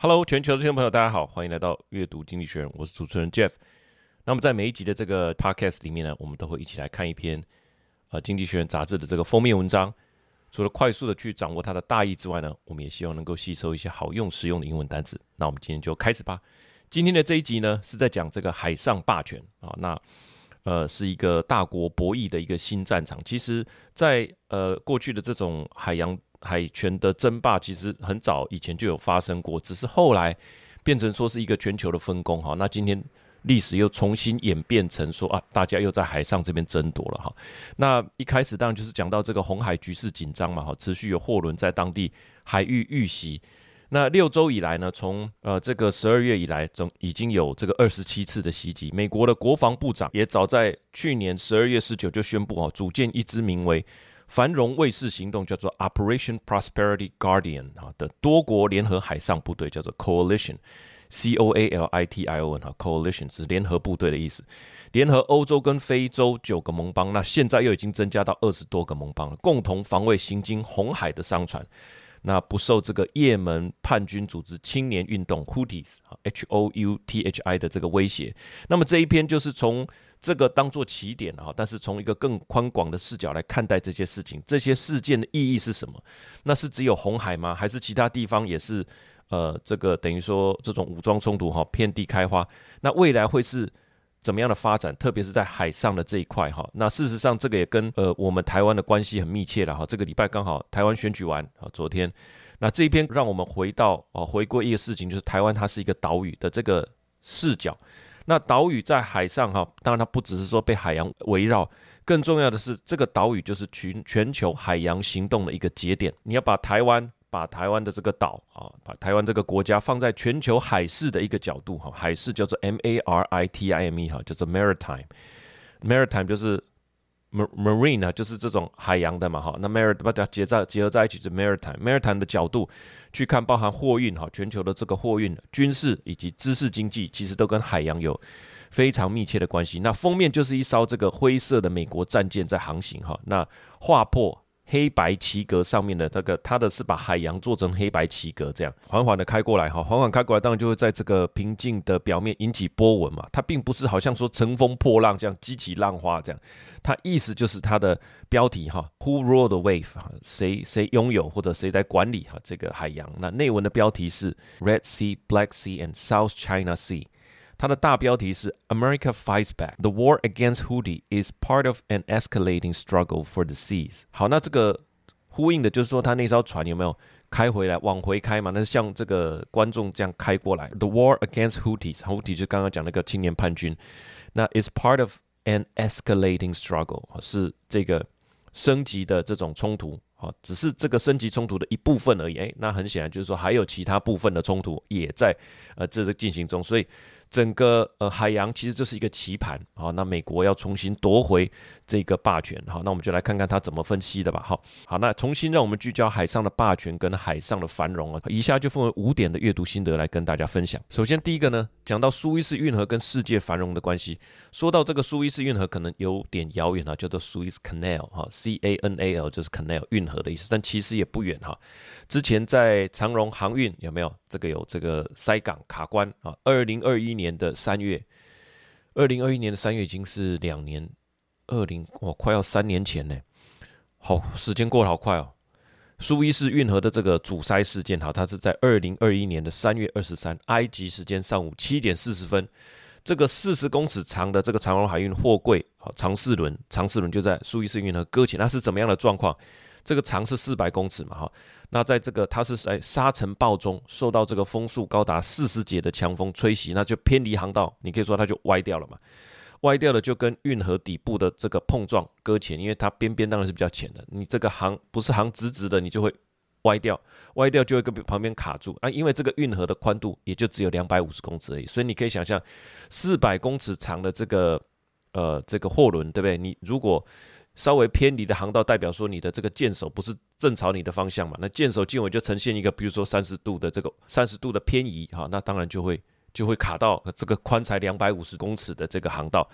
Hello，全球的听众朋友，大家好，欢迎来到阅读经济学人，我是主持人 Jeff。那么在每一集的这个 Podcast 里面呢，我们都会一起来看一篇呃《经济学人》杂志的这个封面文章。除了快速的去掌握它的大意之外呢，我们也希望能够吸收一些好用实用的英文单词。那我们今天就开始吧。今天的这一集呢，是在讲这个海上霸权啊，那呃是一个大国博弈的一个新战场。其实在，在呃过去的这种海洋。海权的争霸其实很早以前就有发生过，只是后来变成说是一个全球的分工哈。那今天历史又重新演变成说啊，大家又在海上这边争夺了哈。那一开始当然就是讲到这个红海局势紧张嘛哈，持续有货轮在当地海域遇袭。那六周以来呢，从呃这个十二月以来，总已经有这个二十七次的袭击。美国的国防部长也早在去年十二月十九就宣布哈，组建一支名为繁荣卫士行动叫做 Operation Prosperity Guardian 啊的多国联合海上部队叫做 Coalition，C O A L I T I O N 哈 Coalition 是联合部队的意思，联合欧洲跟非洲九个盟邦，那现在又已经增加到二十多个盟邦了，共同防卫行经红海的商船，那不受这个也门叛军组织青年运动 Houthis H O U T H I 的这个威胁，那么这一篇就是从。这个当做起点啊，但是从一个更宽广的视角来看待这些事情，这些事件的意义是什么？那是只有红海吗？还是其他地方也是？呃，这个等于说这种武装冲突哈，遍地开花。那未来会是怎么样的发展？特别是在海上的这一块哈。那事实上，这个也跟呃我们台湾的关系很密切了哈。这个礼拜刚好台湾选举完啊，昨天那这一篇让我们回到啊，回归一个事情，就是台湾它是一个岛屿的这个视角。那岛屿在海上哈，当然它不只是说被海洋围绕，更重要的是这个岛屿就是全全球海洋行动的一个节点。你要把台湾，把台湾的这个岛啊，把台湾这个国家放在全球海事的一个角度哈，海事叫做 M A R I T I M E 哈，叫做 Maritime，Maritime 就是。Marine 啊，就是这种海洋的嘛，哈，那 Maritime 把它结在结合在一起，是 Maritime，Maritime 的角度去看，包含货运哈，全球的这个货运、军事以及知识经济，其实都跟海洋有非常密切的关系。那封面就是一艘这个灰色的美国战舰在航行哈，那划破。黑白旗格上面的这个，它的是把海洋做成黑白旗格，这样缓缓的开过来哈，缓缓开过来，当然就会在这个平静的表面引起波纹嘛。它并不是好像说乘风破浪这样激起浪花这样，它意思就是它的标题哈，Who rule the wave？哈，谁谁拥有或者谁在管理哈这个海洋？那内文的标题是 Red Sea, Black Sea and South China Sea。它的大标题是 America fights back. The war against Houthi is part of an escalating struggle for the seas. 好，那这个呼应的就是说，他那艘船有没有开回来，往回开嘛？那是像这个观众这样开过来。The war against Hooties，Hootie 就刚刚讲那个青年叛军，那 is part of an escalating struggle，是这个升级的这种冲突啊，只是这个升级冲突的一部分而已。诶，那很显然就是说，还有其他部分的冲突也在呃这个进行中，所以。整个呃海洋其实就是一个棋盘，好，那美国要重新夺回这个霸权，好，那我们就来看看他怎么分析的吧，好，好，那重新让我们聚焦海上的霸权跟海上的繁荣啊，以下就分为五点的阅读心得来跟大家分享。首先第一个呢，讲到苏伊士运河跟世界繁荣的关系，说到这个苏伊士运河可能有点遥远啊，叫做 Suez Canal 哈，C A N A L 就是 Canal 运河的意思，但其实也不远哈。之前在长荣航运有没有这个有这个塞港卡关啊？二零二一年的三月，二零二一年的三月已经是两年，二零哦，快要三年前呢。好，时间过得好快哦。苏伊士运河的这个阻塞事件，哈，它是在二零二一年的三月二十三，埃及时间上午七点四十分，这个四十公尺长的这个长荣海运货柜，好，长四轮，长四轮就在苏伊士运河搁浅，那是怎么样的状况？这个长是四百公尺嘛，哈，那在这个它是在沙尘暴中受到这个风速高达四十节的强风吹袭，那就偏离航道，你可以说它就歪掉了嘛，歪掉了就跟运河底部的这个碰撞搁浅，因为它边边当然是比较浅的，你这个航不是航直直的，你就会歪掉，歪掉就会跟旁边卡住啊，因为这个运河的宽度也就只有两百五十公尺而已，所以你可以想象四百公尺长的这个呃这个货轮，对不对？你如果稍微偏离的航道，代表说你的这个舰首不是正朝你的方向嘛？那舰首舰尾就呈现一个，比如说三十度的这个三十度的偏移，哈，那当然就会就会卡到这个宽才两百五十公尺的这个航道，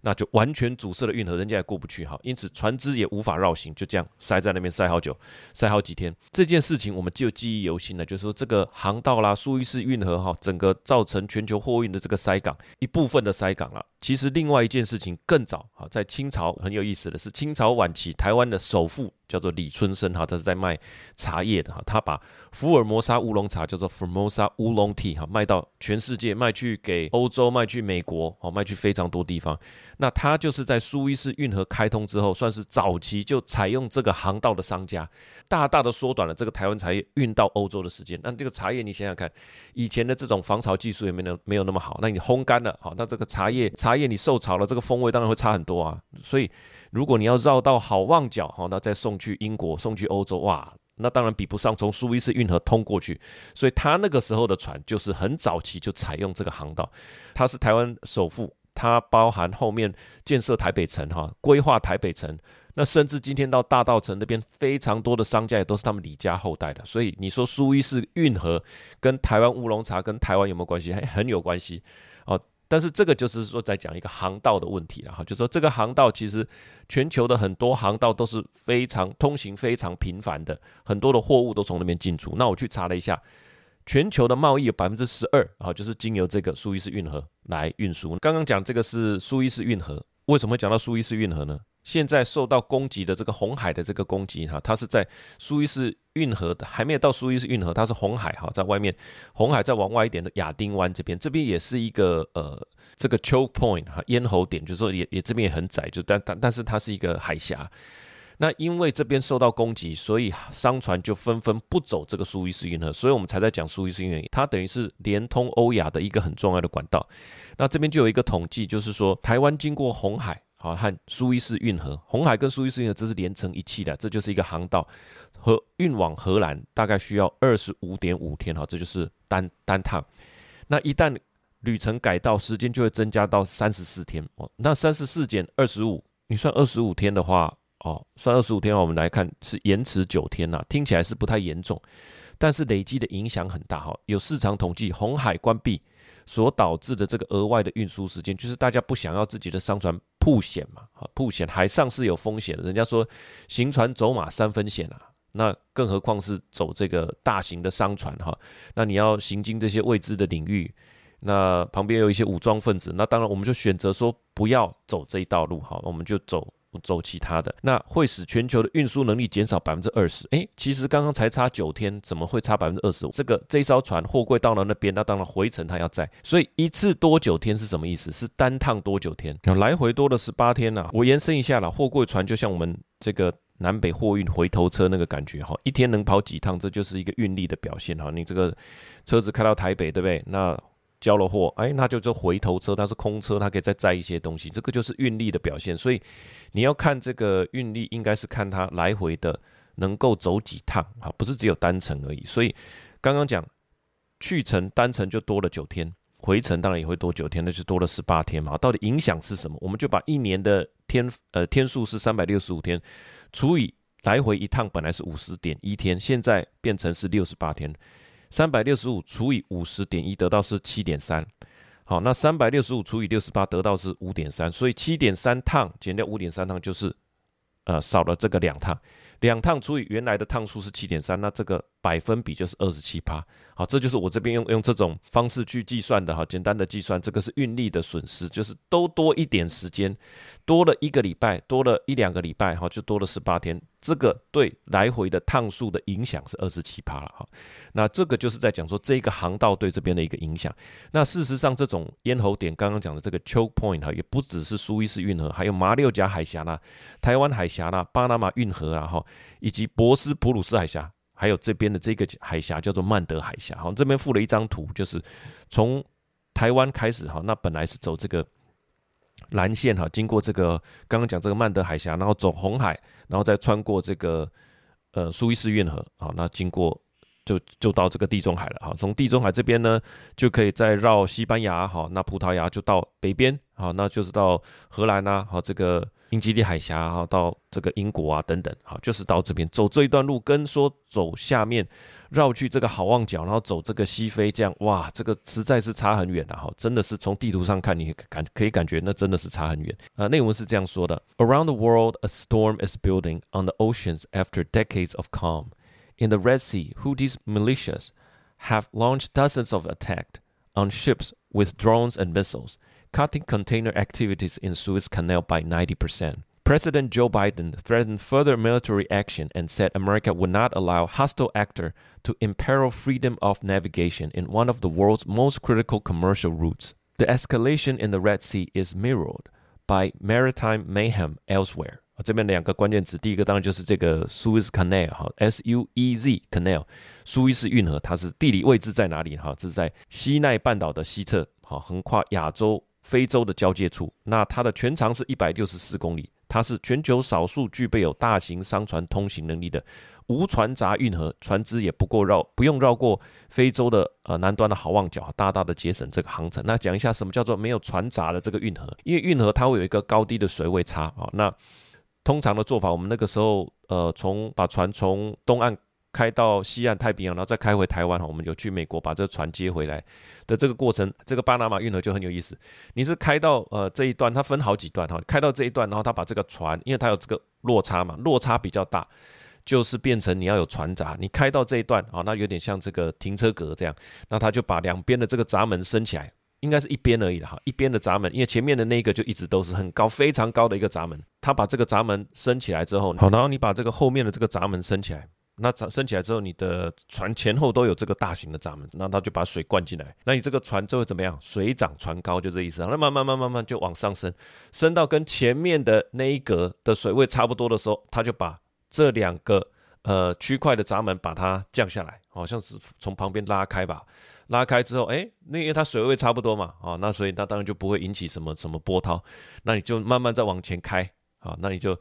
那就完全阻塞了运河，人家也过不去哈。因此船只也无法绕行，就这样塞在那边塞好久，塞好几天。这件事情我们就记忆犹新了，就是说这个航道啦，苏伊士运河哈，整个造成全球货运的这个塞港，一部分的塞港了。其实另外一件事情更早哈，在清朝很有意思的是，清朝晚期台湾的首富。叫做李春生哈，他是在卖茶叶的哈，他把福尔摩沙乌龙茶叫做 Formosa 乌龙 Tea 哈，卖到全世界，卖去给欧洲，卖去美国，哦，卖去非常多地方。那他就是在苏伊士运河开通之后，算是早期就采用这个航道的商家，大大的缩短了这个台湾茶叶运到欧洲的时间。那这个茶叶你想想看，以前的这种防潮技术也没有没有那么好，那你烘干了，好，那这个茶叶茶叶你受潮了，这个风味当然会差很多啊，所以。如果你要绕到好望角，哈，那再送去英国，送去欧洲，哇，那当然比不上从苏伊士运河通过去。所以他那个时候的船就是很早期就采用这个航道。他是台湾首富，他包含后面建设台北城，哈，规划台北城，那甚至今天到大道城那边非常多的商家也都是他们李家后代的。所以你说苏伊士运河跟台湾乌龙茶跟台湾有没有关系？还很有关系，哦。但是这个就是说，在讲一个航道的问题了哈，就说这个航道其实全球的很多航道都是非常通行非常频繁的，很多的货物都从那边进出。那我去查了一下，全球的贸易有百分之十二啊，就是经由这个苏伊士运河来运输。刚刚讲这个是苏伊士运河，为什么会讲到苏伊士运河呢？现在受到攻击的这个红海的这个攻击哈，它是在苏伊士运河的还没有到苏伊士运河，它是红海哈，在外面，红海再往外一点的亚丁湾这边，这边也是一个呃这个 choke point 哈咽喉点，就是说也也这边也很窄，就但但但是它是一个海峡。那因为这边受到攻击，所以商船就纷纷不走这个苏伊士运河，所以我们才在讲苏伊士运河，它等于是连通欧亚的一个很重要的管道。那这边就有一个统计，就是说台湾经过红海。好，和苏伊士运河、红海跟苏伊士运河这是连成一气的，这就是一个航道，和运往荷兰大概需要二十五点五天，哈，这就是单单趟。那一旦旅程改道，时间就会增加到三十四天哦。那三十四减二十五，你算二十五天的话，哦，算二十五天，我们来看是延迟九天呐，听起来是不太严重，但是累积的影响很大哈。有市场统计，红海关闭。所导致的这个额外的运输时间，就是大家不想要自己的商船曝险嘛，啊，曝险，海上是有风险的。人家说行船走马三分险啊，那更何况是走这个大型的商船哈，那你要行经这些未知的领域，那旁边有一些武装分子，那当然我们就选择说不要走这一道路哈，我们就走。走其他的，那会使全球的运输能力减少百分之二十。诶，其实刚刚才差九天，怎么会差百分之二十五？这个这艘船货柜到了那边，那当然回程它要在，所以一次多九天是什么意思？是单趟多九天，来回多了十八天呢、我延伸一下啦，货柜船就像我们这个南北货运回头车那个感觉哈，一天能跑几趟，这就是一个运力的表现哈。你这个车子开到台北，对不对？那交了货，哎，那就做回头车，它是空车，它可以再载一些东西，这个就是运力的表现。所以你要看这个运力，应该是看它来回的能够走几趟啊，不是只有单程而已。所以刚刚讲去程单程就多了九天，回程当然也会多九天，那就多了十八天嘛。到底影响是什么？我们就把一年的天呃天数是三百六十五天，除以来回一趟本来是五十点一天，现在变成是六十八天。三百六十五除以五十点一，得到是七点三。好，那三百六十五除以六十八，得到是五点三。所以七点三趟减掉五点三趟，就是呃少了这个两趟。两趟除以原来的趟数是七点三，那这个百分比就是二十七趴。好，这就是我这边用用这种方式去计算的哈，简单的计算，这个是运力的损失，就是都多一点时间，多了一个礼拜，多了一两个礼拜，哈，就多了十八天。这个对来回的趟数的影响是二十七趴了哈。那这个就是在讲说这个航道对这边的一个影响。那事实上，这种咽喉点刚刚讲的这个 choke point 哈，也不只是苏伊士运河，还有马六甲海峡啦、台湾海峡啦、巴拿马运河啦哈，以及博斯普鲁斯海峡，还有这边的这个海峡叫做曼德海峡。好，这边附了一张图，就是从台湾开始哈，那本来是走这个。蓝线哈，经过这个刚刚讲这个曼德海峡，然后走红海，然后再穿过这个呃苏伊士运河啊，那经过就就到这个地中海了哈。从地中海这边呢，就可以再绕西班牙哈，那葡萄牙就到北边啊，那就是到荷兰呐，好这个英吉利海峡啊，到这个英国啊等等，好，就是到这边走这一段路，跟说走下面绕去这个好望角，然后走这个西非，这样哇，这个实在是差很远的哈，真的是从地图上看，你感可以感觉那真的是差很远啊。内文是这样说的：Around the world, a storm is building on the oceans after decades of calm. In the Red Sea, Houthis militias have launched dozens of attacks on ships with drones and missiles. cutting container activities in Suez Canal by 90%. President Joe Biden threatened further military action and said America would not allow hostile actor to imperil freedom of navigation in one of the world's most critical commercial routes. The escalation in the Red Sea is mirrored by maritime mayhem elsewhere. 这边两个关键词，第一个当然就是这个 Suez Canal 哈，S U E Z Canal，苏伊士运河，它是地理位置在哪里哈？这是在西奈半岛的西侧，好，横跨亚洲。 非洲的交界处，那它的全长是一百六十四公里，它是全球少数具备有大型商船通行能力的无船闸运河，船只也不过绕不用绕过非洲的呃南端的好望角，大大的节省这个航程。那讲一下什么叫做没有船闸的这个运河？因为运河它会有一个高低的水位差啊。那通常的做法，我们那个时候呃从把船从东岸。开到西岸太平洋，然后再开回台湾哈，我们有去美国把这个船接回来的这个过程，这个巴拿马运河就很有意思。你是开到呃这一段，它分好几段哈，开到这一段，然后它把这个船，因为它有这个落差嘛，落差比较大，就是变成你要有船闸。你开到这一段啊，那有点像这个停车格这样，那它就把两边的这个闸门升起来，应该是一边而已的哈，一边的闸门，因为前面的那个就一直都是很高、非常高的一个闸门，它把这个闸门升起来之后，好，然后你把这个后面的这个闸门升起来。那涨升起来之后，你的船前后都有这个大型的闸门，那它就把水灌进来。那你这个船就会怎么样？水涨船高，就这意思。那慢慢慢慢慢就往上升，升到跟前面的那一格的水位差不多的时候，它就把这两个呃区块的闸门把它降下来，好像是从旁边拉开吧。拉开之后，哎，那因为它水位差不多嘛，啊，那所以它当然就不会引起什么什么波涛。那你就慢慢再往前开，啊，那你就。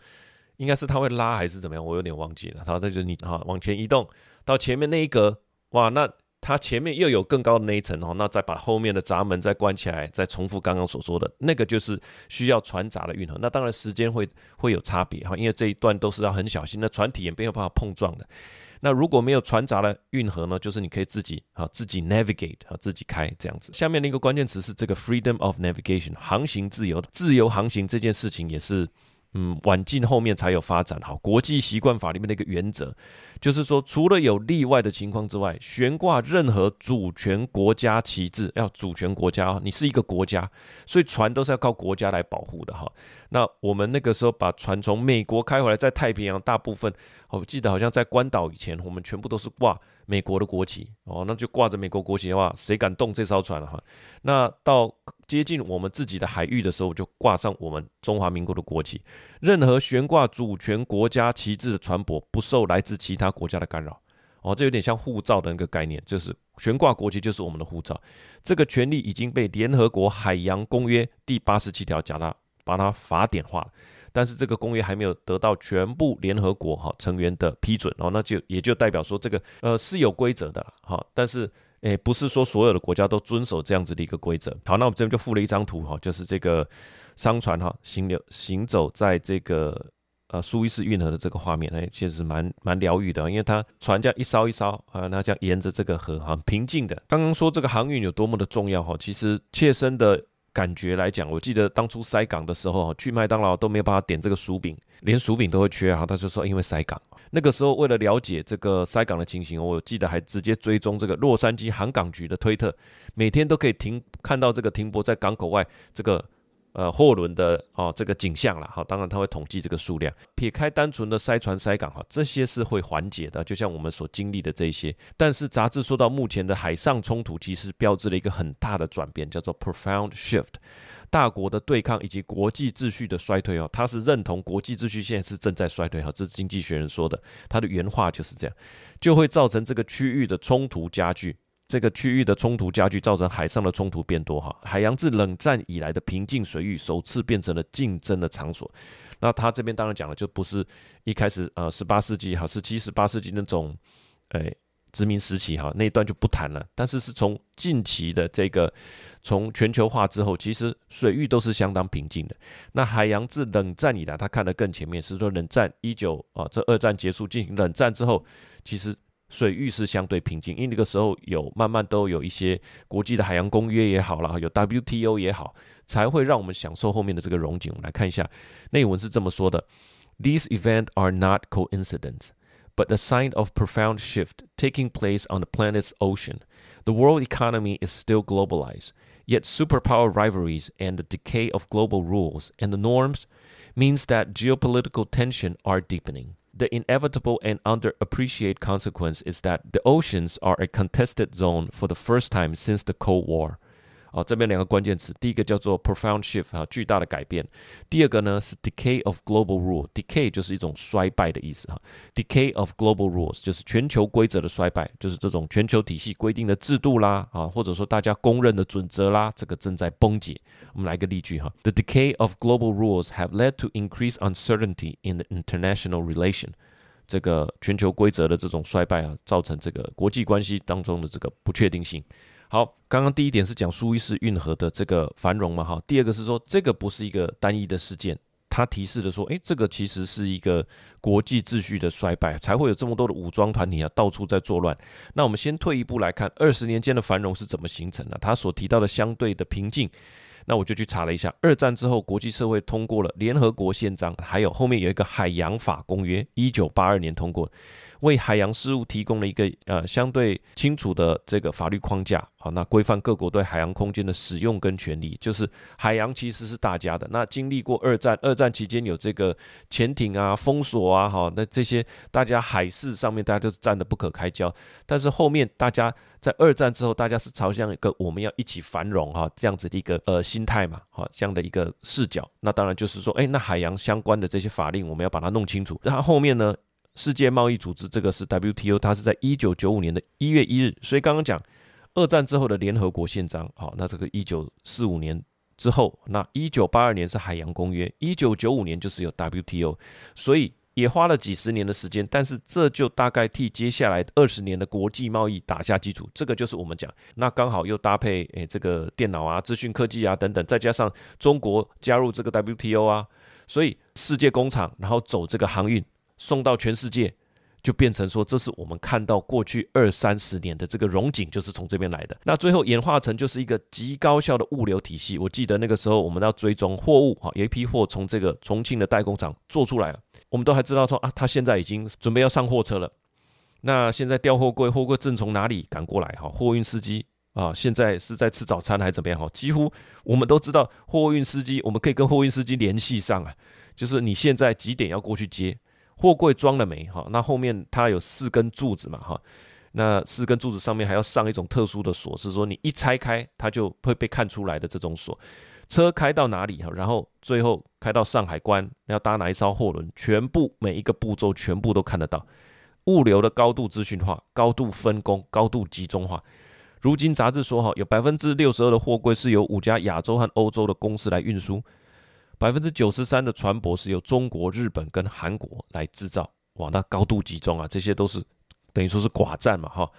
应该是他会拉还是怎么样？我有点忘记了。然后，那就你哈往前移动到前面那一格，哇，那它前面又有更高的那一层哦，那再把后面的闸门再关起来，再重复刚刚所说的那个就是需要船闸的运河。那当然时间会会有差别哈，因为这一段都是要很小心的，船体也没有办法碰撞的。那如果没有船闸的运河呢，就是你可以自己啊自己 navigate 啊自己开这样子。下面的一个关键词是这个 freedom of navigation，航行自由，自由航行这件事情也是。嗯，晚近后面才有发展。好，国际习惯法里面的一个原则，就是说，除了有例外的情况之外，悬挂任何主权国家旗帜，要主权国家，你是一个国家，所以船都是要靠国家来保护的哈。那我们那个时候把船从美国开回来，在太平洋大部分，我记得好像在关岛以前，我们全部都是挂美国的国旗哦，那就挂着美国国旗的话，谁敢动这艘船了哈？那到接近我们自己的海域的时候，就挂上我们中华民国的国旗。任何悬挂主权国家旗帜的船舶，不受来自其他国家的干扰。哦，这有点像护照的那个概念，就是悬挂国旗就是我们的护照。这个权利已经被联合国海洋公约第八十七条讲到，把它法典化了。但是这个公约还没有得到全部联合国哈成员的批准哦，那就也就代表说这个呃是有规则的哈，但是。诶，不是说所有的国家都遵守这样子的一个规则。好，那我们这边就附了一张图哈，就是这个商船哈行流行走在这个呃苏伊士运河的这个画面，哎，其实蛮蛮疗愈的，因为它船这样一艘一艘啊，那这样沿着这个河哈平静的。刚刚说这个航运有多么的重要哈，其实切身的感觉来讲，我记得当初塞港的时候，去麦当劳都没有办法点这个薯饼，连薯饼都会缺啊，他就说因为塞港。那个时候，为了了解这个塞港的情形，我记得还直接追踪这个洛杉矶航港局的推特，每天都可以停看到这个停泊在港口外这个呃货轮的哦这个景象了。好，当然他会统计这个数量。撇开单纯的塞船塞港哈，这些是会缓解的，就像我们所经历的这些。但是杂志说到目前的海上冲突，其实标志了一个很大的转变，叫做 profound shift。大国的对抗以及国际秩序的衰退哦，他是认同国际秩序现在是正在衰退哈，这是经济学人说的，他的原话就是这样，就会造成这个区域的冲突加剧，这个区域的冲突加剧，造成海上的冲突变多哈，海洋自冷战以来的平静水域首次变成了竞争的场所。那他这边当然讲的就不是一开始呃十八世纪哈，十七十八世纪那种，哎。殖民时期哈，那一段就不谈了。但是是从近期的这个从全球化之后，其实水域都是相当平静的。那海洋自冷战以来，他看得更前面，是说冷战一九啊，这二战结束进行冷战之后，其实水域是相对平静，因为那个时候有慢慢都有一些国际的海洋公约也好啦，有 WTO 也好，才会让我们享受后面的这个荣景。我们来看一下内文是这么说的：These events are not coincidence. but a sign of profound shift taking place on the planet's ocean. The world economy is still globalized, yet superpower rivalries and the decay of global rules and the norms means that geopolitical tension are deepening. The inevitable and underappreciated consequence is that the oceans are a contested zone for the first time since the Cold War. 哦，这边两个关键词，第一个叫做 profound shift 啊，巨大的改变。第二个呢是 decay of global rule，decay 就是一种衰败的意思哈。decay of global rules 就是全球规则的衰败，就是这种全球体系规定的制度啦啊，或者说大家公认的准则啦，这个正在崩解。我们来个例句哈：The decay of global rules have led to increased uncertainty in the international relation。这个全球规则的这种衰败啊，造成这个国际关系当中的这个不确定性。好，刚刚第一点是讲苏伊士运河的这个繁荣嘛，哈。第二个是说这个不是一个单一的事件，它提示的说，诶，这个其实是一个国际秩序的衰败，才会有这么多的武装团体啊到处在作乱。那我们先退一步来看，二十年间的繁荣是怎么形成的？他所提到的相对的平静，那我就去查了一下，二战之后国际社会通过了联合国宪章，还有后面有一个海洋法公约，一九八二年通过。为海洋事务提供了一个呃相对清楚的这个法律框架，好，那规范各国对海洋空间的使用跟权利，就是海洋其实是大家的。那经历过二战，二战期间有这个潜艇啊、封锁啊，哈，那这些大家海事上面大家都是战得不可开交。但是后面大家在二战之后，大家是朝向一个我们要一起繁荣哈这样子的一个呃心态嘛，哈，这样的一个视角。那当然就是说，哎，那海洋相关的这些法令我们要把它弄清楚。那后面呢？世界贸易组织这个是 WTO，它是在一九九五年的一月一日，所以刚刚讲二战之后的联合国宪章，好，那这个一九四五年之后，那一九八二年是海洋公约，一九九五年就是有 WTO，所以也花了几十年的时间，但是这就大概替接下来二十年的国际贸易打下基础，这个就是我们讲，那刚好又搭配诶这个电脑啊、资讯科技啊等等，再加上中国加入这个 WTO 啊，所以世界工厂然后走这个航运。送到全世界，就变成说，这是我们看到过去二三十年的这个荣景，就是从这边来的。那最后演化成就是一个极高效的物流体系。我记得那个时候，我们要追踪货物，哈，有一批货从这个重庆的代工厂做出来了，我们都还知道说啊，他现在已经准备要上货车了。那现在调货柜，货柜正从哪里赶过来？哈，货运司机啊，现在是在吃早餐还是怎么样？哈，几乎我们都知道，货运司机我们可以跟货运司机联系上啊，就是你现在几点要过去接？货柜装了没？哈，那后面它有四根柱子嘛？哈，那四根柱子上面还要上一种特殊的锁，是说你一拆开，它就会被看出来的这种锁。车开到哪里？哈，然后最后开到上海关，要搭哪一艘货轮，全部每一个步骤全部都看得到。物流的高度资讯化、高度分工、高度集中化。如今杂志说，哈，有百分之六十二的货柜是由五家亚洲和欧洲的公司来运输。百分之九十三的船舶是由中国、日本跟韩国来制造，哇，那高度集中啊，这些都是等于说是寡占嘛，哈，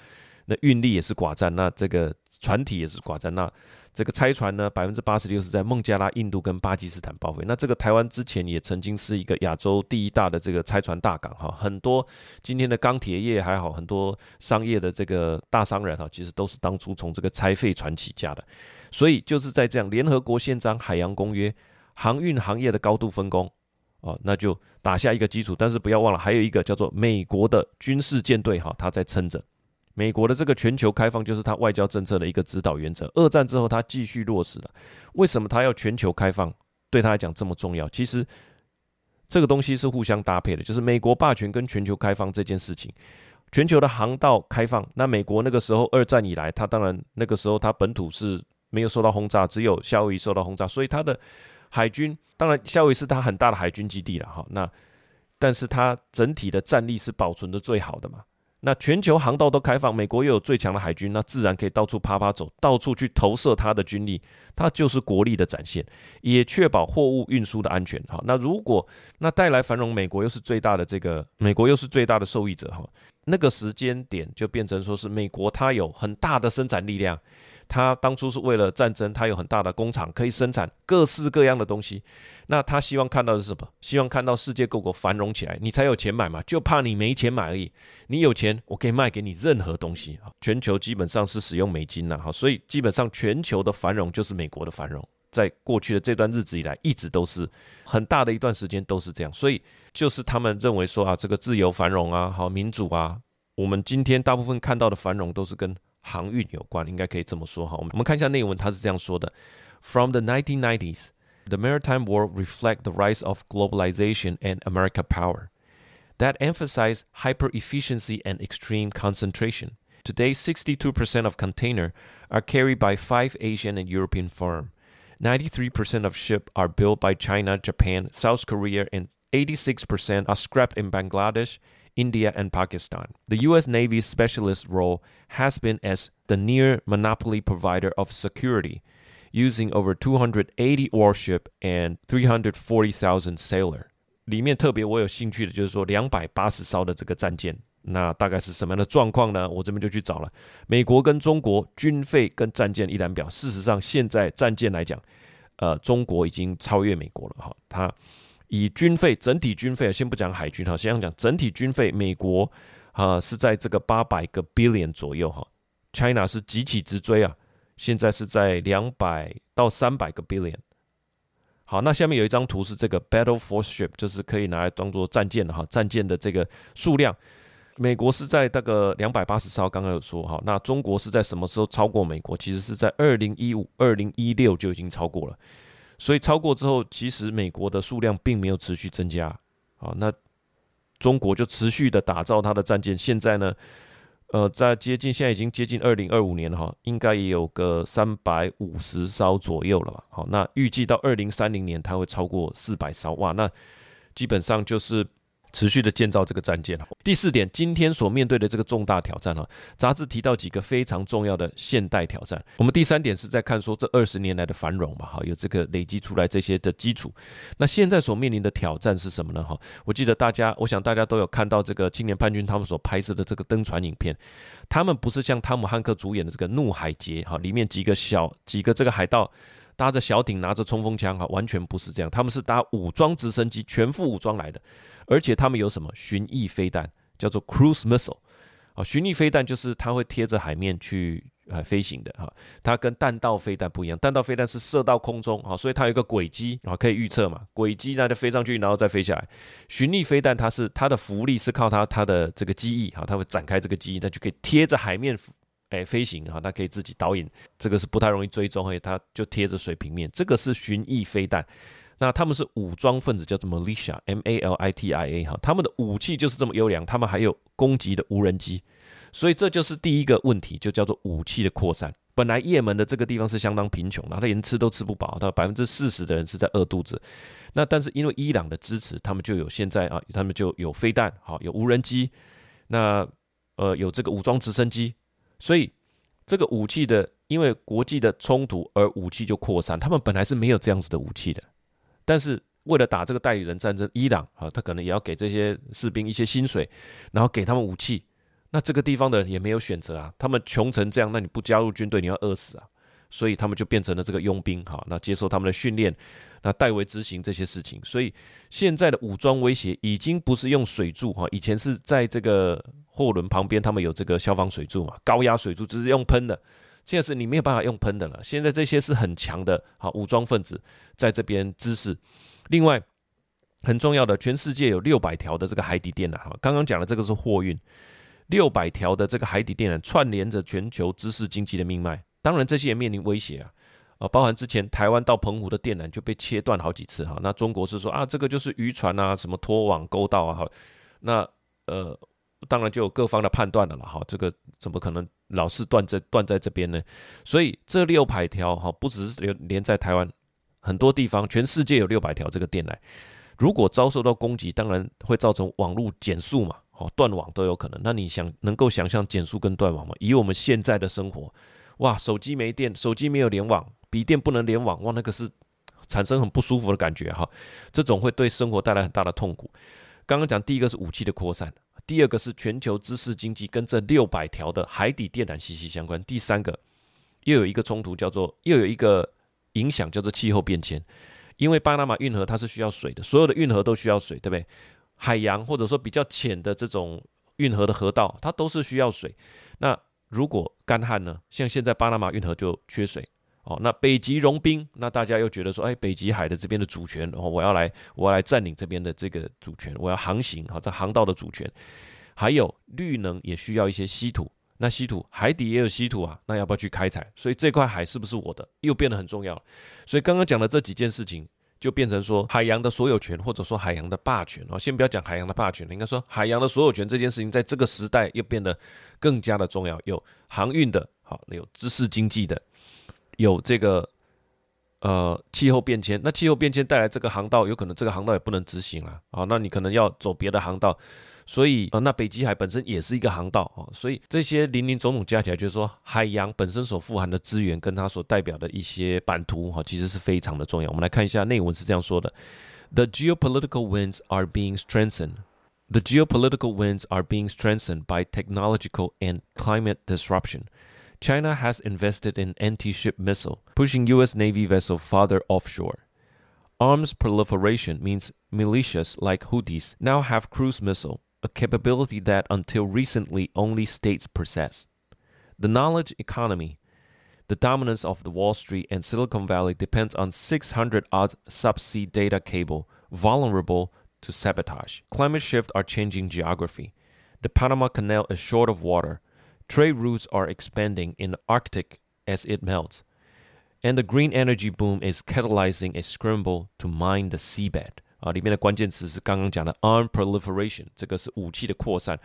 那运力也是寡占，那这个船体也是寡占，那这个拆船呢，百分之八十六是在孟加拉、印度跟巴基斯坦报废。那这个台湾之前也曾经是一个亚洲第一大的这个拆船大港，哈，很多今天的钢铁业还好，很多商业的这个大商人哈，其实都是当初从这个拆废船起家的，所以就是在这样联合国宪章、海洋公约。航运行业的高度分工，哦，那就打下一个基础。但是不要忘了，还有一个叫做美国的军事舰队，哈，他在撑着。美国的这个全球开放就是他外交政策的一个指导原则。二战之后，他继续落实了。为什么他要全球开放？对他来讲这么重要？其实这个东西是互相搭配的，就是美国霸权跟全球开放这件事情。全球的航道开放，那美国那个时候二战以来，他当然那个时候他本土是没有受到轰炸，只有夏威夷受到轰炸，所以他的。海军当然，夏威夷是它很大的海军基地了哈。那但是它整体的战力是保存的最好的嘛。那全球航道都开放，美国又有最强的海军，那自然可以到处趴趴走，到处去投射它的军力，它就是国力的展现，也确保货物运输的安全哈。那如果那带来繁荣，美国又是最大的这个，美国又是最大的受益者哈。那个时间点就变成说是美国它有很大的生产力量。他当初是为了战争，他有很大的工厂可以生产各式各样的东西。那他希望看到的是什么？希望看到世界各国繁荣起来，你才有钱买嘛。就怕你没钱买而已。你有钱，我可以卖给你任何东西。全球基本上是使用美金呐，哈，所以基本上全球的繁荣就是美国的繁荣。在过去的这段日子以来，一直都是很大的一段时间都是这样。所以就是他们认为说啊，这个自由繁荣啊，好民主啊，我们今天大部分看到的繁荣都是跟航运有关，应该可以这么说哈。我们我们看一下内文，它是这样说的：From the 1990s, the maritime world reflect the rise of globalization and America power that emphasize hyper efficiency and extreme concentration. Today, 62% of container are carried by five Asian and European firms. 93% of ships are built by China, Japan, South Korea, and 86% are scrapped in Bangladesh. India and Pakistan. The U.S. Navy's specialist role has been as the near monopoly provider of security, using over 280 warships and 340,000 sailors. 里面特别我有兴趣的就是说，两百八十艘的这个战舰，那大概是什么样的状况呢？我这边就去找了美国跟中国军费跟战舰一览表。事实上，现在战舰来讲，呃，中国已经超越美国了哈，它。 以军费整体军费，先不讲海军哈，先讲整体军费，美国啊是在这个八百个 billion 左右哈，China 是急起直追啊，现在是在两百到三百个 billion。好，那下面有一张图是这个 battle force ship，就是可以拿来当做战舰的哈，战舰的这个数量，美国是在那个两百八十艘，刚刚有说哈，那中国是在什么时候超过美国？其实是在二零一五、二零一六就已经超过了。所以超过之后，其实美国的数量并没有持续增加，好，那中国就持续的打造它的战舰。现在呢，呃，在接近现在已经接近二零二五年了哈，应该也有个三百五十艘左右了吧。好，那预计到二零三零年它会超过四百艘，哇，那基本上就是。持续的建造这个战舰哈。第四点，今天所面对的这个重大挑战哈，杂志提到几个非常重要的现代挑战。我们第三点是在看说这二十年来的繁荣嘛，哈，有这个累积出来这些的基础。那现在所面临的挑战是什么呢？哈，我记得大家，我想大家都有看到这个青年叛军他们所拍摄的这个登船影片，他们不是像汤姆汉克主演的这个《怒海劫》哈，里面几个小几个这个海盗。搭着小艇，拿着冲锋枪，哈，完全不是这样。他们是搭武装直升机，全副武装来的，而且他们有什么巡弋飞弹，叫做 cruise missile。啊，巡弋飞弹就是它会贴着海面去呃飞行的，哈，它跟弹道飞弹不一样。弹道飞弹是射到空中，啊，所以它有一个轨迹，啊，可以预测嘛，轨迹那就飞上去，然后再飞下来。巡弋飞弹它是它的浮力是靠它它的这个机翼，哈，它会展开这个机翼，它就可以贴着海面。哎，飞行哈，它可以自己导引，这个是不太容易追踪，而且它就贴着水平面。这个是巡弋飞弹，那他们是武装分子，叫做 militia，M-A-L-I-T-I-A 哈，他们的武器就是这么优良，他们还有攻击的无人机，所以这就是第一个问题，就叫做武器的扩散。本来也门的这个地方是相当贫穷的，他连吃都吃不饱，他百分之四十的人是在饿肚子。那但是因为伊朗的支持，他们就有现在啊，他们就有飞弹，好，有无人机，那呃有这个武装直升机。所以，这个武器的，因为国际的冲突而武器就扩散。他们本来是没有这样子的武器的，但是为了打这个代理人战争，伊朗啊，他可能也要给这些士兵一些薪水，然后给他们武器。那这个地方的人也没有选择啊，他们穷成这样，那你不加入军队，你要饿死啊。所以他们就变成了这个佣兵，哈，那接受他们的训练，那代为执行这些事情。所以现在的武装威胁已经不是用水柱，哈，以前是在这个货轮旁边，他们有这个消防水柱嘛，高压水柱，只是用喷的。现在是你没有办法用喷的了。现在这些是很强的，好，武装分子在这边滋事。另外很重要的，全世界有六百条的这个海底电缆，哈，刚刚讲的这个是货运，六百条的这个海底电缆串联着全球知识经济的命脉。当然，这些也面临威胁啊，啊，包含之前台湾到澎湖的电缆就被切断好几次哈。那中国是说啊，这个就是渔船啊，什么拖网勾道啊，哈。那呃，当然就有各方的判断了了哈。这个怎么可能老是断在断在这边呢？所以这六百条哈，不只是连连在台湾很多地方，全世界有六百条这个电缆，如果遭受到攻击，当然会造成网络减速嘛，哦，断网都有可能。那你想能够想象减速跟断网吗？以我们现在的生活。哇，手机没电，手机没有联网，笔电不能联网，哇，那个是产生很不舒服的感觉哈。这种会对生活带来很大的痛苦。刚刚讲第一个是武器的扩散，第二个是全球知识经济跟这六百条的海底电缆息息相关。第三个又有一个冲突，叫做又有一个影响，叫做气候变迁。因为巴拿马运河它是需要水的，所有的运河都需要水，对不对？海洋或者说比较浅的这种运河的河道，它都是需要水。那如果干旱呢？像现在巴拿马运河就缺水哦。那北极融冰，那大家又觉得说，哎，北极海的这边的主权，哦，我要来，我要来占领这边的这个主权，我要航行，好，这航道的主权。还有绿能也需要一些稀土，那稀土海底也有稀土啊，那要不要去开采？所以这块海是不是我的，又变得很重要了。所以刚刚讲的这几件事情。就变成说海洋的所有权，或者说海洋的霸权哦。先不要讲海洋的霸权，应该说海洋的所有权这件事情，在这个时代又变得更加的重要。有航运的，好，有知识经济的，有这个呃气候变迁。那气候变迁带来这个航道，有可能这个航道也不能执行了啊。那你可能要走别的航道。所以啊，那北极海本身也是一个航道啊，所以这些林林总总加起来，就是说海洋本身所富含的资源，跟它所代表的一些版图哈，其实是非常的重要。我们来看一下内文是这样说的：The geopolitical winds are being strengthened. The geopolitical winds are being strengthened by technological and climate disruption. China has invested in anti-ship missile, pushing U.S. Navy vessel farther offshore. Arms proliferation means militias like Houthis now have cruise missile. A capability that until recently only states possess. The knowledge economy, the dominance of the Wall Street and Silicon Valley depends on 600 odd subsea data cable vulnerable to sabotage. Climate shift are changing geography. The Panama Canal is short of water. Trade routes are expanding in the Arctic as it melts. And the green energy boom is catalyzing a scramble to mine the seabed. 啊，里面的关键词是刚刚讲的 arm proliferation，这个是武器的扩散。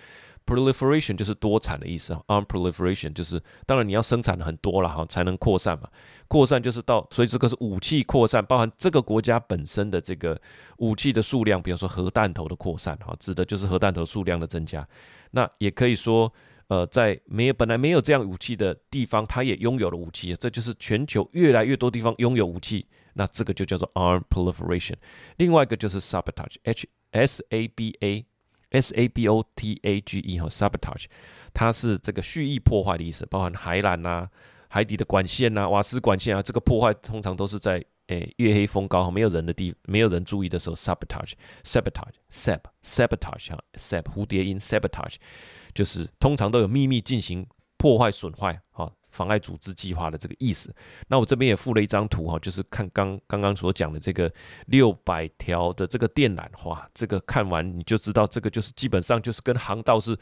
proliferation 就是多产的意思啊，arm proliferation 就是当然你要生产很多了哈，才能扩散嘛。扩散就是到，所以这个是武器扩散，包含这个国家本身的这个武器的数量，比如说核弹头的扩散哈，指的就是核弹头数量的增加。那也可以说，呃，在没有本来没有这样武器的地方，它也拥有了武器，这就是全球越来越多地方拥有武器。那这个就叫做 arm proliferation，另外一个就是 sabotage，h s a b a s a b o t a g e 和 sabotage，它是这个蓄意破坏的意思，包含海缆呐、海底的管线呐、瓦斯管线啊，这个破坏通常都是在诶月黑风高没有人的地、没有人注意的时候 sabotage，sabotage，sab，sabotage 哈，sab 蝴蝶音 sabotage，就是通常都有秘密进行破坏损坏哈。妨碍组织计划的这个意思。那我这边也附了一张图哈，就是看刚刚刚所讲的这个六百条的这个电缆，哇，这个看完你就知道，这个就是基本上就是跟航道是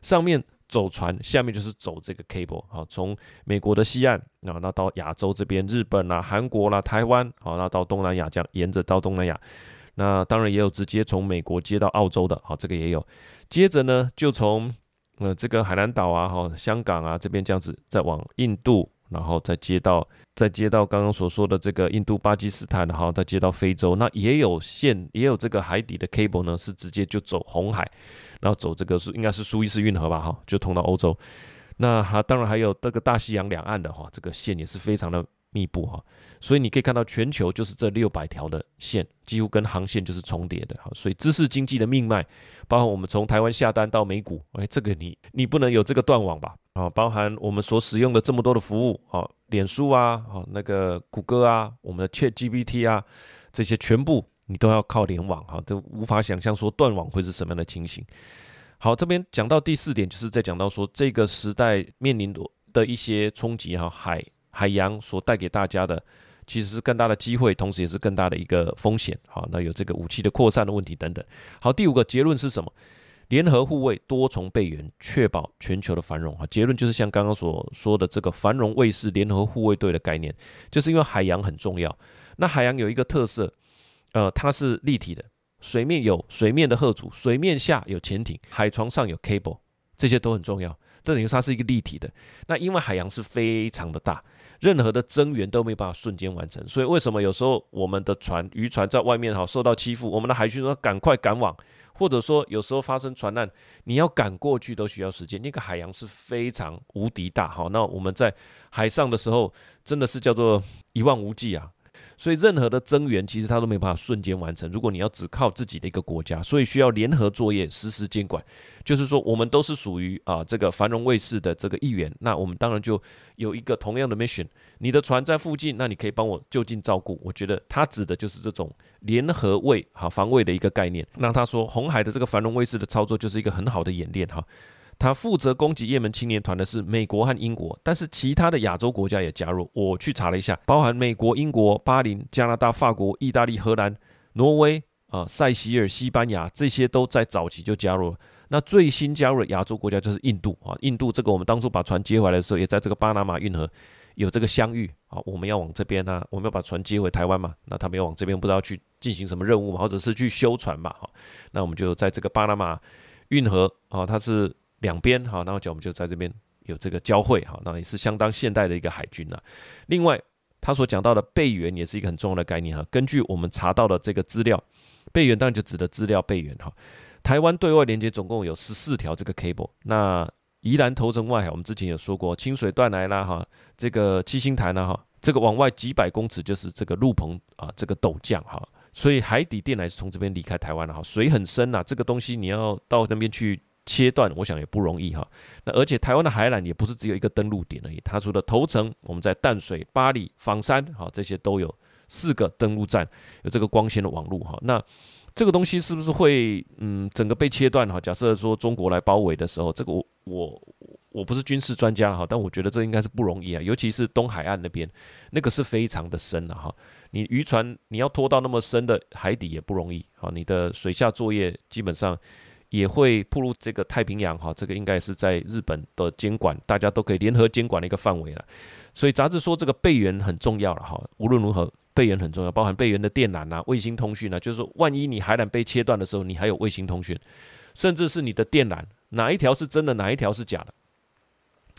上面走船，下面就是走这个 cable，好，从美国的西岸啊，那到亚洲这边，日本啦、韩国啦、台湾，好，那到东南亚这样沿着到东南亚，那当然也有直接从美国接到澳洲的，好，这个也有。接着呢，就从呃，这个海南岛啊，哈，香港啊，这边这样子，再往印度，然后再接到，再接到刚刚所说的这个印度、巴基斯坦，然后再接到非洲，那也有线，也有这个海底的 cable 呢，是直接就走红海，然后走这个是应该是苏伊士运河吧，哈，就通到欧洲。那还当然还有这个大西洋两岸的话，这个线也是非常的。密布哈，所以你可以看到全球就是这六百条的线，几乎跟航线就是重叠的哈。所以知识经济的命脉，包括我们从台湾下单到美股，哎，这个你你不能有这个断网吧？啊，包含我们所使用的这么多的服务，啊，脸书啊，啊，那个谷歌啊，我们的 ChatGPT 啊，这些全部你都要靠联网哈，都无法想象说断网会是什么样的情形。好，这边讲到第四点，就是在讲到说这个时代面临的一些冲击哈，海。海洋所带给大家的，其实是更大的机会，同时也是更大的一个风险。好，那有这个武器的扩散的问题等等。好，第五个结论是什么？联合护卫，多重备援，确保全球的繁荣。哈，结论就是像刚刚所说的这个繁荣卫士联合护卫队的概念，就是因为海洋很重要。那海洋有一个特色，呃，它是立体的，水面有水面的吓阻，水面下有潜艇，海床上有 cable，这些都很重要。这等于它是一个立体的。那因为海洋是非常的大。任何的增援都没有办法瞬间完成，所以为什么有时候我们的船渔船在外面哈受到欺负，我们的海军说赶快赶往，或者说有时候发生船难，你要赶过去都需要时间。那个海洋是非常无敌大好，那我们在海上的时候真的是叫做一望无际啊。所以任何的增援其实它都没办法瞬间完成。如果你要只靠自己的一个国家，所以需要联合作业、实时监管。就是说，我们都是属于啊这个繁荣卫士的这个一员，那我们当然就有一个同样的 mission。你的船在附近，那你可以帮我就近照顾。我觉得他指的就是这种联合卫哈防卫的一个概念。那他说，红海的这个繁荣卫士的操作就是一个很好的演练哈。他负责攻击也门青年团的是美国和英国，但是其他的亚洲国家也加入。我去查了一下，包含美国、英国、巴林、加拿大、法国、意大利、荷兰、挪威啊、塞西尔、西班牙这些都在早期就加入了。那最新加入的亚洲国家就是印度啊，印度这个我们当初把船接回来的时候，也在这个巴拿马运河有这个相遇啊。我们要往这边呢，我们要把船接回台湾嘛，那他们要往这边不知道去进行什么任务嘛，或者是去修船嘛，哈。那我们就在这个巴拿马运河啊，它是两边哈，然后就我们就在这边有这个交汇哈，那也是相当现代的一个海军呐。另外，他所讲到的备援也是一个很重要的概念哈。根据我们查到的这个资料，备援当然就指的资料备援哈。台湾对外连接总共有十四条这个 cable，那宜兰头城外海，我们之前有说过清水断来啦哈，这个七星潭呐哈，这个往外几百公尺就是这个陆棚啊，这个陡降哈，所以海底电缆是从这边离开台湾的哈，水很深呐，这个东西你要到那边去切断，我想也不容易哈。那而且台湾的海缆也不是只有一个登陆点而已，它除了头城，我们在淡水、八里、枋山哈这些都有四个登陆站，有这个光纤的网络哈，那。这个东西是不是会嗯整个被切断哈？假设说中国来包围的时候，这个我我我不是军事专家哈，但我觉得这应该是不容易啊，尤其是东海岸那边，那个是非常的深了哈。你渔船你要拖到那么深的海底也不容易哈，你的水下作业基本上也会暴露这个太平洋哈，这个应该是在日本的监管，大家都可以联合监管的一个范围了。所以杂志说这个备援很重要了哈，无论如何。备援很重要，包含备援的电缆啊、卫星通讯啊，就是说，万一你海缆被切断的时候，你还有卫星通讯，甚至是你的电缆哪一条是真的，哪一条是假的？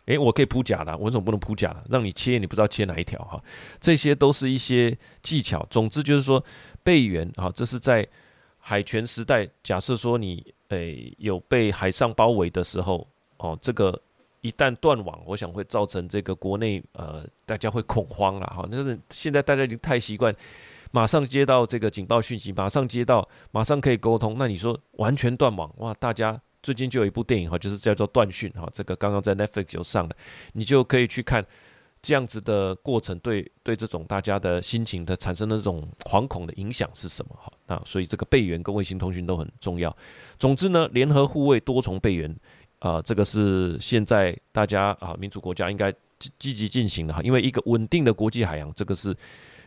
诶，我可以铺假的，我为什么不能铺假的？让你切，你不知道切哪一条哈？这些都是一些技巧。总之就是说，备援啊，这是在海权时代，假设说你诶有被海上包围的时候哦，这个。一旦断网，我想会造成这个国内呃大家会恐慌了哈。就是现在大家已经太习惯，马上接到这个警报讯息，马上接到，马上可以沟通。那你说完全断网哇？大家最近就有一部电影哈，就是叫做《断讯》哈，这个刚刚在 Netflix 就上了，你就可以去看这样子的过程对对这种大家的心情的产生的这种惶恐的影响是什么哈？那所以这个备援跟卫星通讯都很重要。总之呢，联合护卫，多重备援。啊、这个是现在大家啊，民主国家应该积积极进行的哈，因为一个稳定的国际海洋，这个是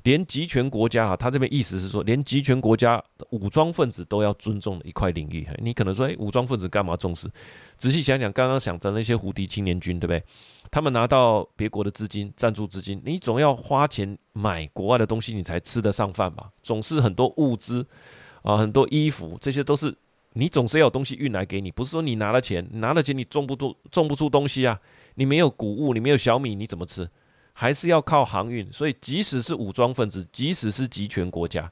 连集权国家啊，他这边意思是说，连集权国家武装分子都要尊重的一块领域。你可能说，哎，武装分子干嘛重视？仔细想想，刚刚想的那些胡迪青年军，对不对？他们拿到别国的资金、赞助资金，你总要花钱买国外的东西，你才吃得上饭吧？总是很多物资啊，很多衣服，这些都是。你总是要有东西运来给你，不是说你拿了钱，拿了钱你种不出种不出东西啊！你没有谷物，你没有小米，你怎么吃？还是要靠航运。所以，即使是武装分子，即使是集权国家，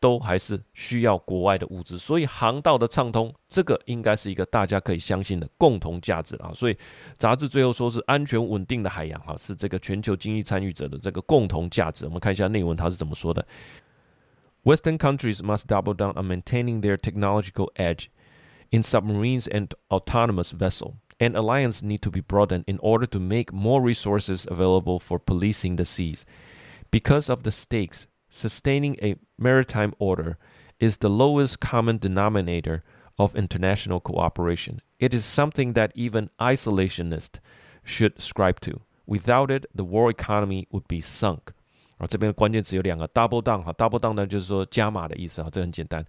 都还是需要国外的物资。所以，航道的畅通，这个应该是一个大家可以相信的共同价值啊！所以，杂志最后说是安全稳定的海洋哈，是这个全球经济参与者的这个共同价值。我们看一下内文，它是怎么说的。Western countries must double down on maintaining their technological edge in submarines and autonomous vessel. and alliances need to be broadened in order to make more resources available for policing the seas. Because of the stakes, sustaining a maritime order is the lowest common denominator of international cooperation. It is something that even isolationists should strive to. Without it, the world economy would be sunk. 啊，这边的关键词有两个，double down 哈，double down 呢就是说加码的意思啊，这很简单。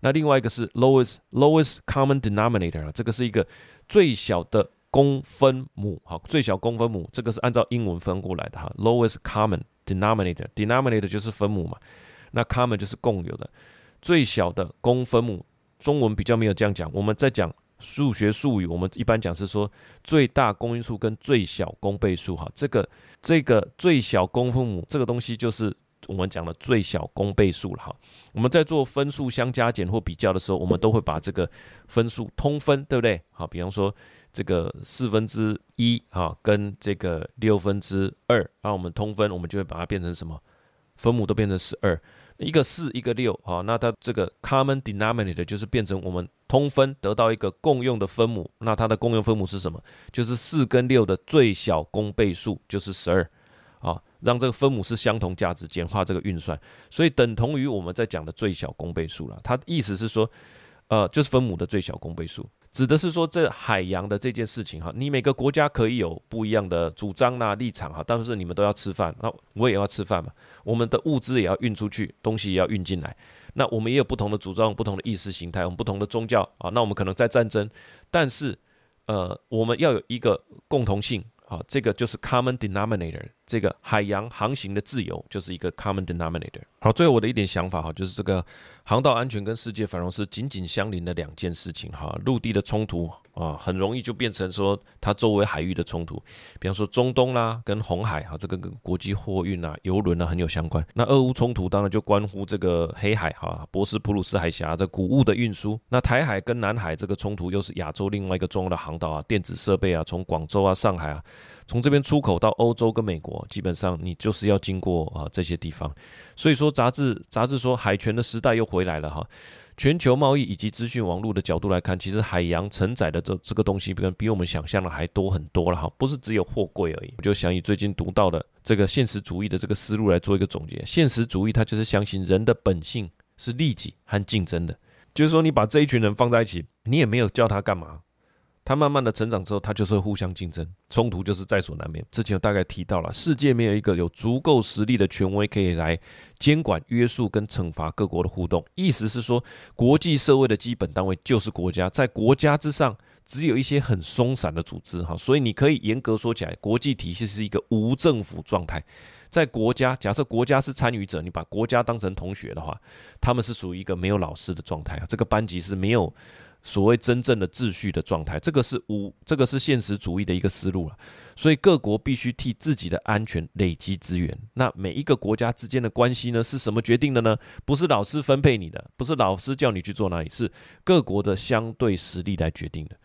那另外一个是 lowest lowest common denominator 啊，这个是一个最小的公分母，好，最小公分母，这个是按照英文分过来的哈，lowest common denominator，denominator 就是分母嘛，那 common 就是共有的，最小的公分母，中文比较没有这样讲，我们在讲。数学术语，我们一般讲是说最大公因数跟最小公倍数，哈，这个这个最小公分母这个东西就是我们讲的最小公倍数了，哈。我们在做分数相加减或比较的时候，我们都会把这个分数通分，对不对？好，比方说这个四分之一啊，跟这个六分之二，那我们通分，我们就会把它变成什么？分母都变成十二，一个四一个六啊，那它这个 common denominator 就是变成我们通分得到一个共用的分母，那它的共用分母是什么？就是四跟六的最小公倍数就是十二，让这个分母是相同价值，简化这个运算，所以等同于我们在讲的最小公倍数了。它意思是说，呃，就是分母的最小公倍数。指的是说，这海洋的这件事情哈，你每个国家可以有不一样的主张呐、立场哈，但是你们都要吃饭，那我也要吃饭嘛，我们的物资也要运出去，东西也要运进来，那我们也有不同的主张、不同的意识形态、我们不同的宗教啊，那我们可能在战争，但是呃，我们要有一个共同性。啊，这个就是 common denominator，这个海洋航行的自由就是一个 common denominator。好，最后我的一点想法哈，就是这个航道安全跟世界繁荣是紧紧相邻的两件事情哈。陆地的冲突啊，很容易就变成说它周围海域的冲突，比方说中东啦，跟红海哈，这个跟国际货运啊、邮轮啊很有相关。那俄乌冲突当然就关乎这个黑海哈，博斯普鲁斯海峡这谷物的运输。那台海跟南海这个冲突又是亚洲另外一个重要的航道啊，电子设备啊，从广州啊、上海啊。从这边出口到欧洲跟美国，基本上你就是要经过啊这些地方，所以说杂志杂志说海权的时代又回来了哈。全球贸易以及资讯网络的角度来看，其实海洋承载的这这个东西，比比我们想象的还多很多了哈，不是只有货柜而已。我就想以最近读到的这个现实主义的这个思路来做一个总结。现实主义它就是相信人的本性是利己和竞争的，就是说你把这一群人放在一起，你也没有叫他干嘛。他慢慢的成长之后，他就是会互相竞争，冲突就是在所难免。之前有大概提到了，世界没有一个有足够实力的权威可以来监管、约束跟惩罚各国的互动。意思是说，国际社会的基本单位就是国家，在国家之上，只有一些很松散的组织哈。所以你可以严格说起来，国际体系是一个无政府状态。在国家，假设国家是参与者，你把国家当成同学的话，他们是属于一个没有老师的状态啊。这个班级是没有。所谓真正的秩序的状态，这个是无，这个是现实主义的一个思路了。所以各国必须替自己的安全累积资源。那每一个国家之间的关系呢，是什么决定的呢？不是老师分配你的，不是老师叫你去做哪里，是各国的相对实力来决定的。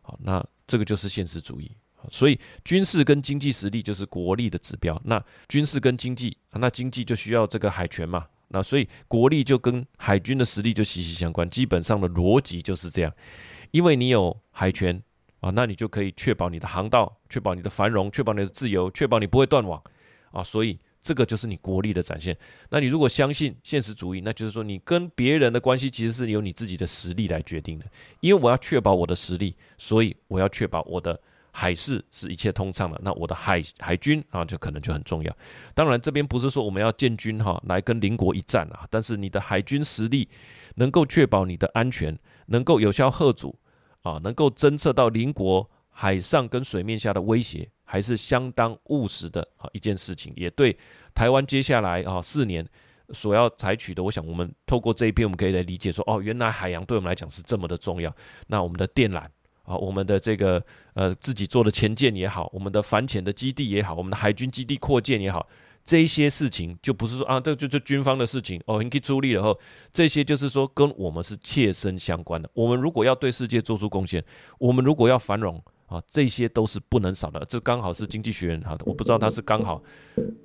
好，那这个就是现实主义。所以军事跟经济实力就是国力的指标。那军事跟经济，那经济就需要这个海权嘛。那所以国力就跟海军的实力就息息相关，基本上的逻辑就是这样，因为你有海权啊，那你就可以确保你的航道，确保你的繁荣，确保你的自由，确保你不会断网啊，所以这个就是你国力的展现。那你如果相信现实主义，那就是说你跟别人的关系其实是由你自己的实力来决定的，因为我要确保我的实力，所以我要确保我的。海事是一切通畅的，那我的海海军啊，就可能就很重要。当然，这边不是说我们要建军哈来跟邻国一战啊，但是你的海军实力能够确保你的安全，能够有效吓阻啊，能够侦测到邻国海上跟水面下的威胁，还是相当务实的啊一件事情。也对台湾接下来啊四年所要采取的，我想我们透过这一篇，我们可以来理解说，哦，原来海洋对我们来讲是这么的重要。那我们的电缆。啊，我们的这个呃自己做的前舰也好，我们的反潜的基地也好，我们的海军基地扩建也好，这一些事情就不是说啊，这就就军方的事情哦，你可以出力了后，这些就是说跟我们是切身相关的。我们如果要对世界做出贡献，我们如果要繁荣。啊，这些都是不能少的。这刚好是经济学人哈，我不知道他是刚好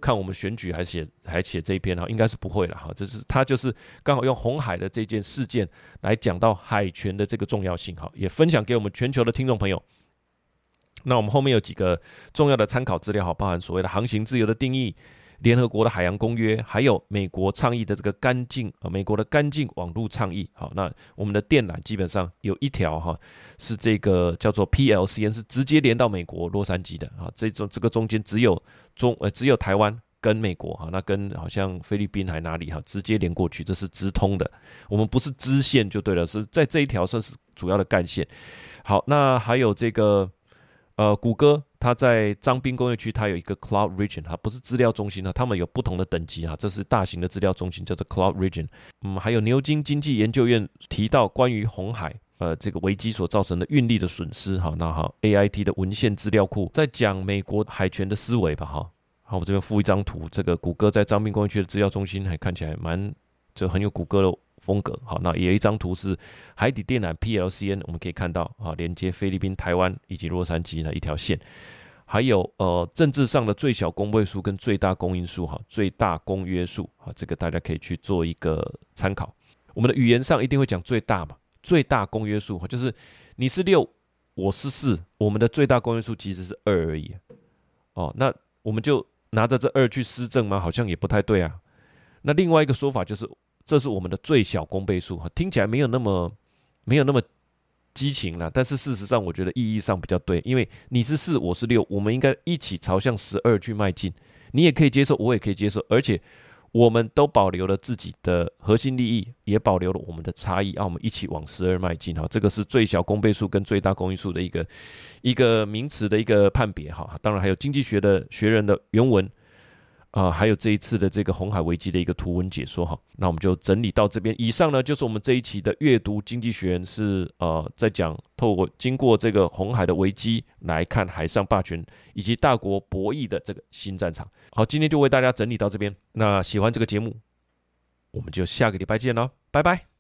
看我们选举还写还写这一篇哈，应该是不会了哈。这是他就是刚好用红海的这件事件来讲到海权的这个重要性哈，也分享给我们全球的听众朋友。那我们后面有几个重要的参考资料哈，包含所谓的航行自由的定义。联合国的海洋公约，还有美国倡议的这个干净啊，美国的干净网络倡议。好，那我们的电缆基本上有一条哈，是这个叫做 PLCN，是直接连到美国洛杉矶的啊。这种这个中间只有中呃只有台湾跟美国哈，那跟好像菲律宾还哪里哈，直接连过去，这是直通的。我们不是支线就对了，是在这一条算是主要的干线。好，那还有这个呃谷歌。它在彰滨工业区，它有一个 Cloud Region，它不是资料中心啊，他们有不同的等级啊，这是大型的资料中心，叫做 Cloud Region。嗯，还有牛津经济研究院提到关于红海呃这个危机所造成的运力的损失，哈，那好，AIT 的文献资料库在讲美国海权的思维吧，哈，好，我这边附一张图，这个谷歌在彰滨工业区的资料中心还看起来蛮就很有谷歌的。风格好，那也有一张图是海底电缆 PLCN，我们可以看到啊，连接菲律宾、台湾以及洛杉矶的一条线。还有呃政治上的最小公倍数跟最大公因数哈，最大公约数啊，这个大家可以去做一个参考。我们的语言上一定会讲最大嘛，最大公约数哈，就是你是六，我是四，我们的最大公约数其实是二而已。哦，那我们就拿着这二去施政吗？好像也不太对啊。那另外一个说法就是，这是我们的最小公倍数哈，听起来没有那么没有那么激情了，但是事实上我觉得意义上比较对，因为你是四，我是六，我们应该一起朝向十二去迈进。你也可以接受，我也可以接受，而且。我们都保留了自己的核心利益，也保留了我们的差异，让我们一起往十二迈进哈。这个是最小公倍数跟最大公因数的一个一个名词的一个判别哈。当然还有经济学的学人的原文。啊、还有这一次的这个红海危机的一个图文解说哈，那我们就整理到这边。以上呢就是我们这一期的阅读经济学人是呃在讲透过经过这个红海的危机来看海上霸权以及大国博弈的这个新战场。好，今天就为大家整理到这边。那喜欢这个节目，我们就下个礼拜见喽，拜拜。